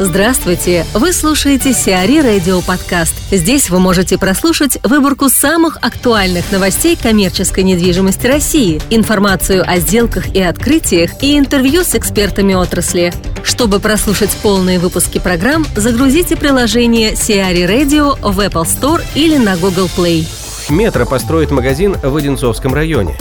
Здравствуйте! Вы слушаете Сиари Радио Подкаст. Здесь вы можете прослушать выборку самых актуальных новостей коммерческой недвижимости России, информацию о сделках и открытиях и интервью с экспертами отрасли. Чтобы прослушать полные выпуски программ, загрузите приложение Сиари Radio в Apple Store или на Google Play. Метро построит магазин в Одинцовском районе.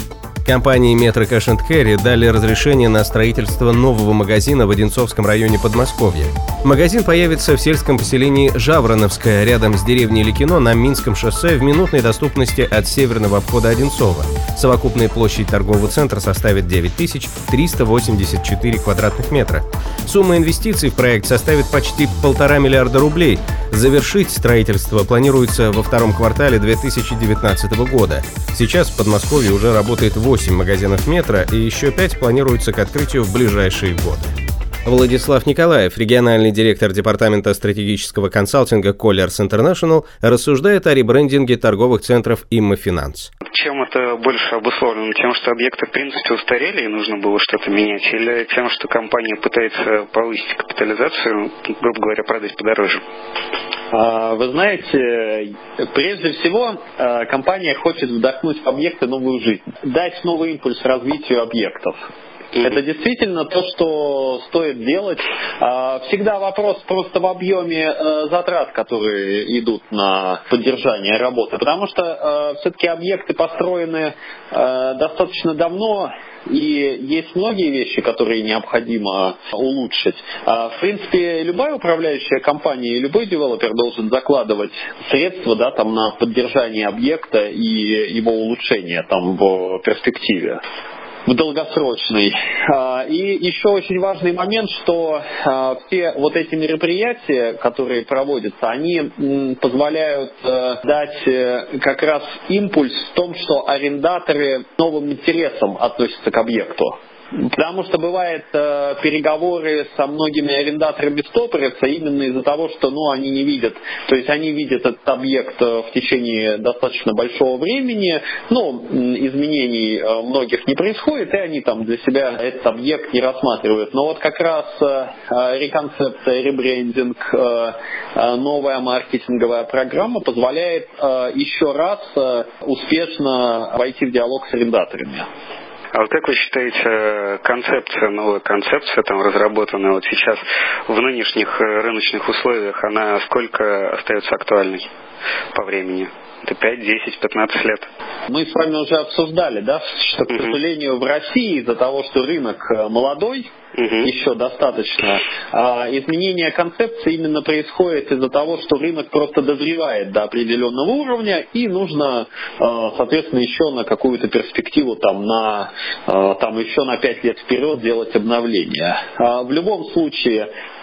Компании Metro Cash Carry дали разрешение на строительство нового магазина в Одинцовском районе Подмосковья. Магазин появится в сельском поселении Жавроновское, рядом с деревней Ликино на Минском шоссе в минутной доступности от северного обхода Одинцова. Совокупная площадь торгового центра составит 9384 квадратных метра. Сумма инвестиций в проект составит почти полтора миллиарда рублей. Завершить строительство планируется во втором квартале 2019 года. Сейчас в Подмосковье уже работает 8 8 магазинов метро и еще 5 планируется к открытию в ближайшие годы. Владислав Николаев, региональный директор Департамента стратегического консалтинга Colliers International, рассуждает о ребрендинге торговых центров Имма Финанс. Чем это больше обусловлено? Тем, что объекты в принципе устарели и нужно было что-то менять? Или тем, что компания пытается повысить капитализацию, грубо говоря, продать подороже? А, вы знаете, прежде всего а, компания хочет вдохнуть в объекты новую жизнь, дать новый импульс развитию объектов. Это действительно то, что стоит делать. А, всегда вопрос просто в объеме э, затрат, которые идут на поддержание работы. Потому что э, все-таки объекты построены э, достаточно давно, и есть многие вещи, которые необходимо улучшить. А, в принципе, любая управляющая компания и любой девелопер должен закладывать средства да, там, на поддержание объекта и его улучшение там, в перспективе в долгосрочный. А, и еще очень важный момент, что а, все вот эти мероприятия, которые проводятся, они позволяют э, дать э, как раз импульс в том, что арендаторы новым интересом относятся к объекту. Потому что бывает э, переговоры со многими арендаторами стопорятся именно из-за того, что ну, они не видят. То есть они видят этот объект э, в течение достаточно большого времени, но изменений э, многих не происходит, и они там для себя этот объект не рассматривают. Но вот как раз э, э реконцепция, ребрендинг, э, новая маркетинговая программа позволяет э, еще раз э, успешно войти в диалог с арендаторами. А вот как вы считаете, концепция, новая концепция, там разработанная вот сейчас в нынешних э, рыночных условиях, она сколько остается актуальной по времени? Это 5, 10, 15 лет. Мы с вами уже обсуждали, да, что, к сожалению, в России из-за того, что рынок э, молодой, угу. еще достаточно, а изменение концепции именно происходит из-за того, что рынок просто дозревает до определенного уровня, и нужно, э, соответственно, еще на какую-то перспективу, там, на, э, там еще на 5 лет вперед делать обновления. А в любом случае, а,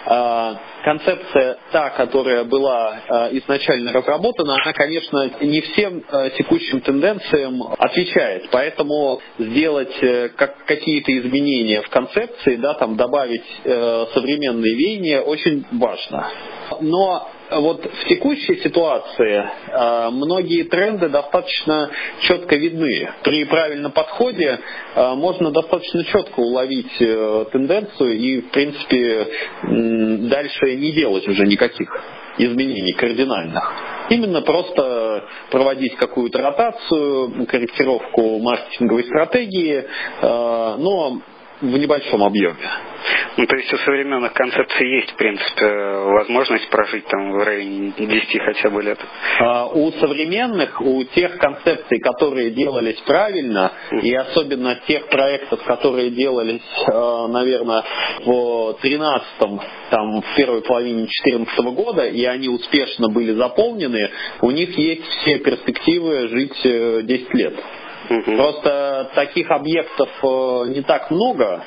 концепция та, которая была а, изначально разработана, она, конечно, не всем а, текущим тенденциям отвечает. Поэтому сделать э, какие-то изменения в концепции, да, там добавить э, современные веяния очень важно. Но вот в текущей ситуации э, многие тренды достаточно четко видны. При правильном подходе э, можно достаточно четко уловить э, тенденцию и, в принципе, дальше не делать уже никаких изменений кардинальных. Именно просто проводить какую-то ротацию, корректировку маркетинговой стратегии, но в небольшом объеме. Ну, то есть у современных концепций есть, в принципе, возможность прожить там в районе 10 хотя бы лет? А, у современных, у тех концепций, которые делались правильно, и особенно тех проектов, которые делались, а, наверное, в 13-м, там, в первой половине 2014 года, и они успешно были заполнены, у них есть все перспективы жить 10 э, лет. Угу. Просто таких объектов э, не так много,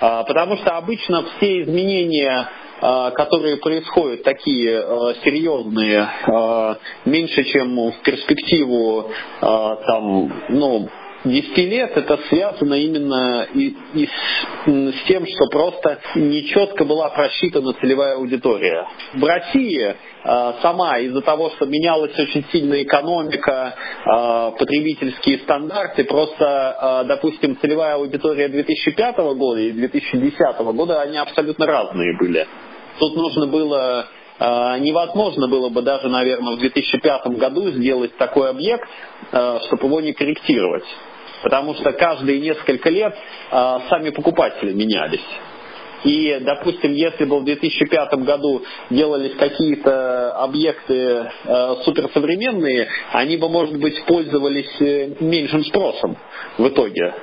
а, потому что обычно все изменения а, которые происходят такие э, серьезные, э, меньше, чем в перспективу там, ну, 10 лет это связано именно и, и с, тем, что просто нечетко была просчитана целевая аудитория. В России э, сама из-за того, что менялась очень сильно экономика, э, потребительские стандарты, просто, э, допустим, целевая аудитория 2005 года и 2010 года, они абсолютно разные были. Тут нужно было невозможно было бы даже, наверное, в 2005 году сделать такой объект, чтобы его не корректировать. Потому что каждые несколько лет сами покупатели менялись. И, допустим, если бы в 2005 году делались какие-то объекты э, суперсовременные, они бы, может быть, пользовались э, меньшим спросом в итоге.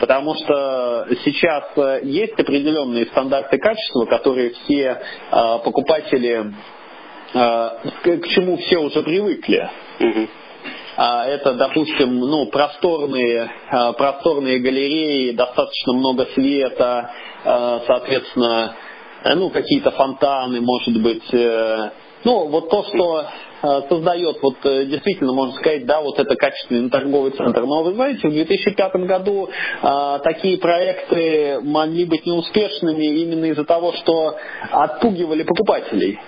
Потому что сейчас э, есть определенные стандарты качества, которые все э, покупатели, э, к чему все уже привыкли. Mm-hmm. А, это, допустим, ну, просторные, а, просторные галереи, достаточно много света, а, соответственно, э, ну, какие-то фонтаны, может быть. Э, ну, вот то, что создает, вот э, действительно, можно сказать, да, вот это качественный торговый центр. Но вы знаете, в 2005 году а, такие проекты могли быть неуспешными именно из-за того, что отпугивали покупателей.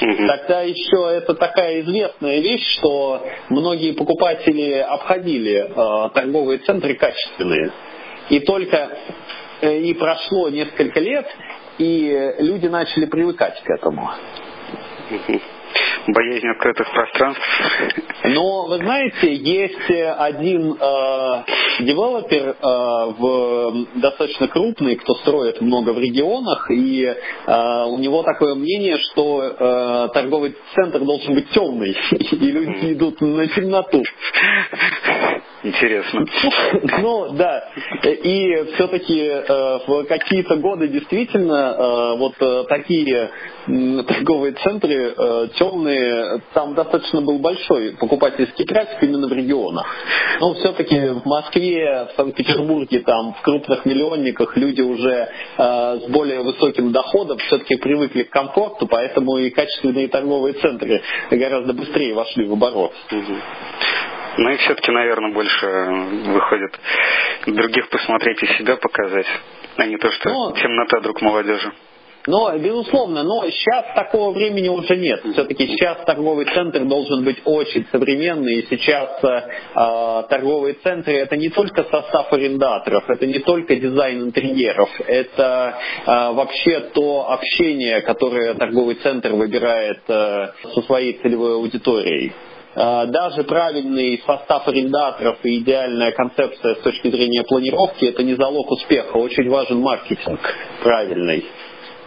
Тогда еще это такая известная вещь, что многие покупатели обходили э, торговые центры качественные. И только э, и прошло несколько лет, и люди начали привыкать к этому боязнь открытых пространств. Но вы знаете, есть один э, девелопер э, в, достаточно крупный, кто строит много в регионах, и э, у него такое мнение, что э, торговый центр должен быть темный, и люди идут на темноту. Интересно. Ну, да. И все-таки э, в какие-то годы действительно э, вот э, такие торговые центры темные, там достаточно был большой покупательский трафик именно в регионах. Но все-таки в Москве, в Санкт-Петербурге, там в крупных миллионниках люди уже с более высоким доходом все-таки привыкли к комфорту, поэтому и качественные торговые центры гораздо быстрее вошли в оборот. Ну и все-таки, наверное, больше выходит других посмотреть и себя показать, а не то, что но, темнота друг молодежи. Но, безусловно, но сейчас такого времени уже нет. Все-таки сейчас торговый центр должен быть очень современный. И сейчас э, торговые центры это не только состав арендаторов, это не только дизайн интерьеров, это э, вообще то общение, которое торговый центр выбирает э, со своей целевой аудиторией. А, даже правильный состав арендаторов и идеальная концепция с точки зрения планировки – это не залог успеха. Очень важен маркетинг правильный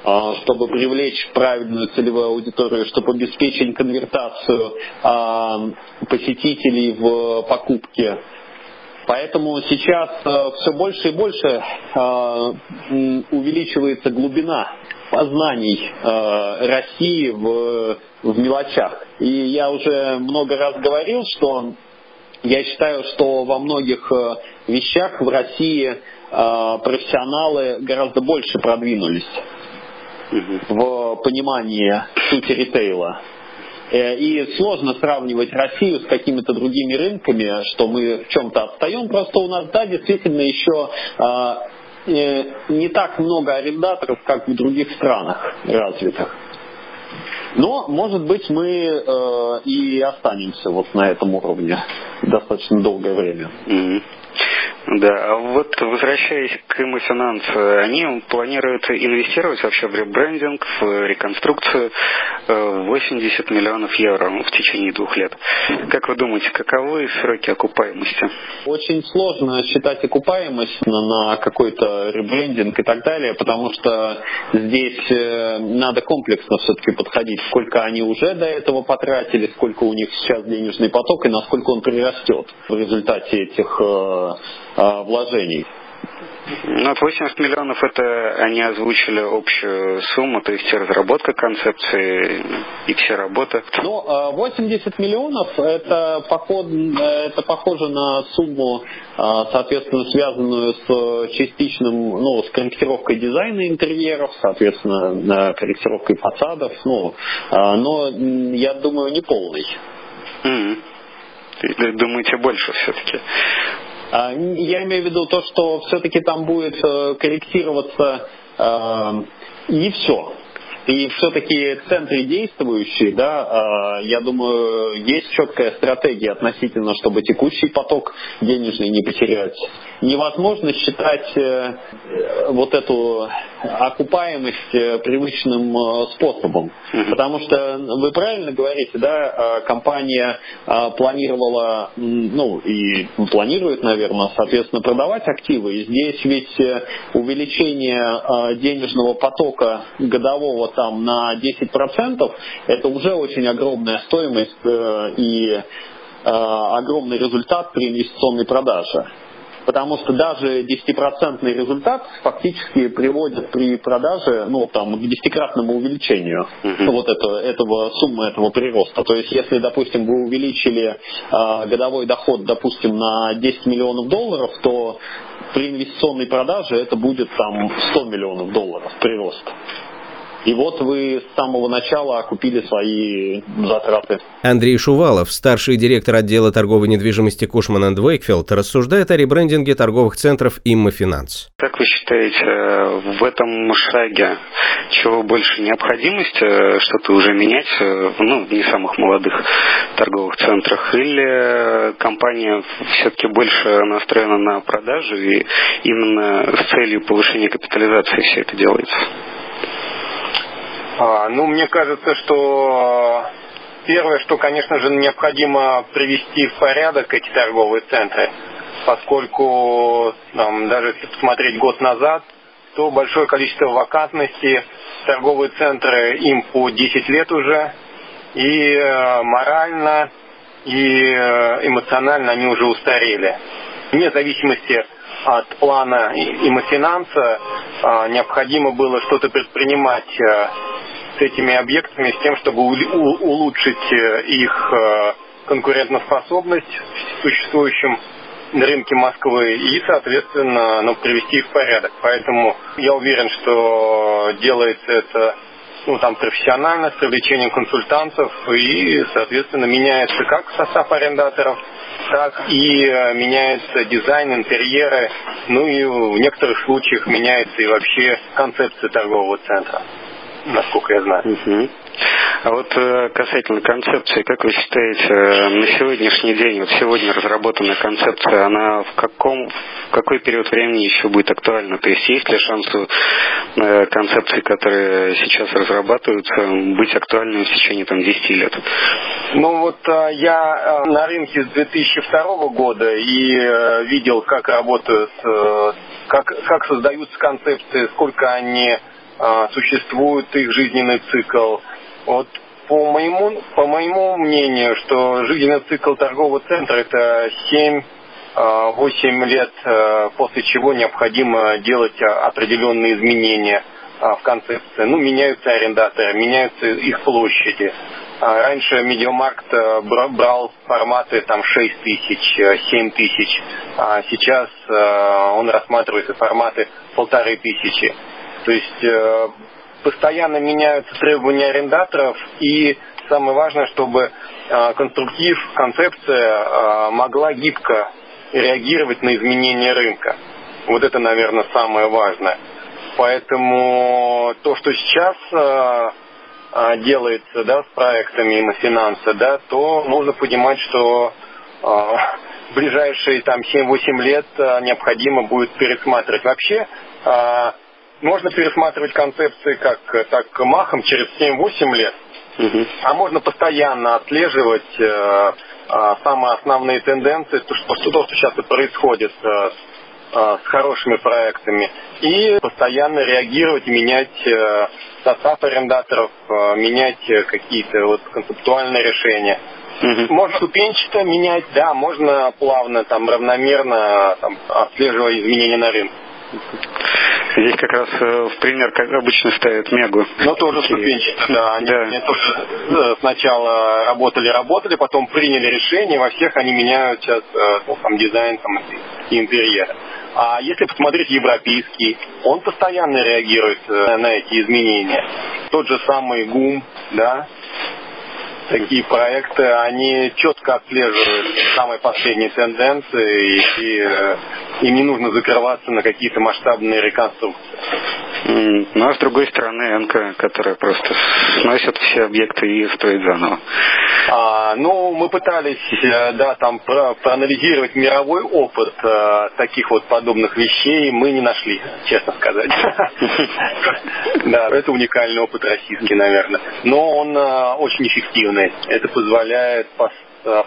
а, чтобы привлечь правильную целевую аудиторию, чтобы обеспечить конвертацию а, посетителей в покупке. Поэтому сейчас все больше и больше увеличивается глубина познаний России в в мелочах. И я уже много раз говорил, что я считаю, что во многих э, вещах в России э, профессионалы гораздо больше продвинулись в понимании сути ритейла. Э, и сложно сравнивать Россию с какими-то другими рынками, что мы в чем-то отстаем. Просто у нас, да, действительно еще не так много арендаторов, как в других странах развитых. Но, может быть, мы э, и останемся вот на этом уровне достаточно долгое время. Mm-hmm. Да, а вот возвращаясь к Имофинанс, они планируют инвестировать вообще в ребрендинг, в реконструкцию 80 э, миллионов евро в течение двух лет. Как вы думаете, каковы сроки окупаемости? Очень сложно считать окупаемость на какой-то ребрендинг и так далее, потому что здесь э, надо комплексно все-таки подходить, сколько они уже до этого потратили, сколько у них сейчас денежный поток и насколько он прирастет в результате этих э, вложений. Ну, 80 миллионов это они озвучили общую сумму, то есть разработка концепции и все работы. Ну, 80 а, миллионов это, поход, это похоже на сумму, а, соответственно, связанную с частичным, ну, с корректировкой дизайна интерьеров, соответственно, корректировкой фасадов, ну, но я думаю, не полный. Mm-hmm. Думаете больше все-таки? А, я имею в виду то, что все-таки там будет э, корректироваться э, не все. И все-таки центры действующие, да, я думаю, есть четкая стратегия относительно, чтобы текущий поток денежный не потерять. Невозможно считать вот эту окупаемость привычным способом. Потому что вы правильно говорите, да, компания планировала, ну и планирует, наверное, соответственно, продавать активы. И здесь ведь э, увеличение э, денежного потока годового там на 10% это уже очень огромная стоимость э, и огромный результат при инвестиционной продаже потому что даже 10% результат фактически приводит при продаже ну, там, к десятикратному увеличению uh-huh. вот этого, этого суммы этого прироста. То есть, если, допустим, вы увеличили э, годовой доход, допустим, на 10 миллионов долларов, то при инвестиционной продаже это будет там 100 миллионов долларов прирост. И вот вы с самого начала окупили свои затраты. Андрей Шувалов, старший директор отдела торговой недвижимости Cushman & Wakefield, рассуждает о ребрендинге торговых центров Immofinanz. Как вы считаете, в этом шаге чего больше необходимость э, что-то уже менять, э, ну, в не самых молодых торговых центрах, или компания все-таки больше настроена на продажу и именно с целью повышения капитализации все это делается? А, ну, мне кажется, что первое, что, конечно же, необходимо привести в порядок эти торговые центры, поскольку там, даже если посмотреть год назад, то большое количество вакантности, торговые центры им по 10 лет уже, и э, морально, и э, эмоционально они уже устарели. Вне зависимости от плана имофинанса э, необходимо было что-то предпринимать э, с этими объектами с тем, чтобы улучшить э, их э, конкурентоспособность в существующем рынке Москвы и, соответственно, ну, привести их в порядок. Поэтому я уверен, что делается это ну, там, профессионально, с привлечением консультантов, и, соответственно, меняется как состав арендаторов, так и э, меняется дизайн, интерьеры, ну и в некоторых случаях меняется и вообще концепция торгового центра насколько я знаю. Угу. А вот э, касательно концепции, как вы считаете, э, на сегодняшний день, вот сегодня разработанная концепция, она в каком, в какой период времени еще будет актуальна? То есть есть ли шанс у э, концепций, которые сейчас разрабатываются, быть актуальными в течение там, 10 лет? Ну вот я на рынке с 2002 года и видел, как работают, как, как создаются концепции, сколько они существует их жизненный цикл. Вот по моему, по моему мнению, что жизненный цикл торгового центра это 7 8 а, лет, а, после чего необходимо делать определенные изменения в концепции. Ну, меняются арендаторы, меняются их площади. Раньше Медиамаркт брал форматы там 6 тысяч, 7 тысяч, а сейчас он рассматривает форматы полторы тысячи. То есть э, постоянно меняются требования арендаторов и самое важное, чтобы э, конструктив, концепция э, могла гибко реагировать на изменения рынка. Вот это, наверное, самое важное. Поэтому то, что сейчас делается да, с проектами имофинанса, да, то нужно понимать, что в ближайшие там 7-8 лет необходимо будет пересматривать. Вообще можно пересматривать концепции как так махом через 7-8 лет, угу. а можно постоянно отслеживать э, э, самые основные тенденции, то, что, то, что сейчас и происходит э, э, с хорошими проектами, и постоянно реагировать, менять э, состав арендаторов, э, менять какие-то вот концептуальные решения. Угу. Можно ступенчато менять, да, можно плавно, там, равномерно там, отслеживая изменения на рынке. Здесь как раз э, в пример, как обычно ставят Мегу. Ну, тоже ступенчато, да. Они, да. они тоже э, сначала работали-работали, потом приняли решение, во всех они меняют сейчас э, ну, там, дизайн там, и интерьер. А если посмотреть европейский, он постоянно реагирует на эти изменения. Тот же самый ГУМ, да, такие проекты, они четко отслеживают самые последние тенденции, и, и им не нужно закрываться на какие-то масштабные реконструкции. Ну, а с другой стороны, Энка, которая просто сносит все объекты и строит заново. А, ну, мы пытались, э, да, там про, проанализировать мировой опыт а, таких вот подобных вещей, мы не нашли, честно сказать. Да, это уникальный опыт российский, наверное. Но он а, очень эффективный. Это позволяет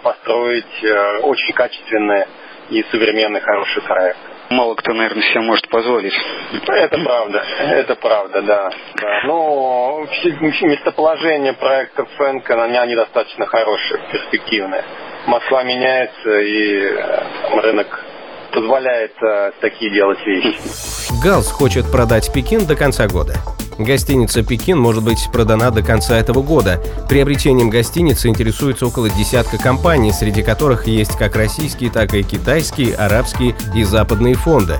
построить очень качественные и современный хороший проект мало кто, наверное, себе может позволить. Это правда, это правда, да. да. Но местоположение проектов Фэнка, они, они достаточно хорошие, перспективные. Москва меняется, и э, рынок позволяет э, такие делать вещи. Галс хочет продать Пекин до конца года. Гостиница «Пекин» может быть продана до конца этого года. Приобретением гостиницы интересуются около десятка компаний, среди которых есть как российские, так и китайские, арабские и западные фонды.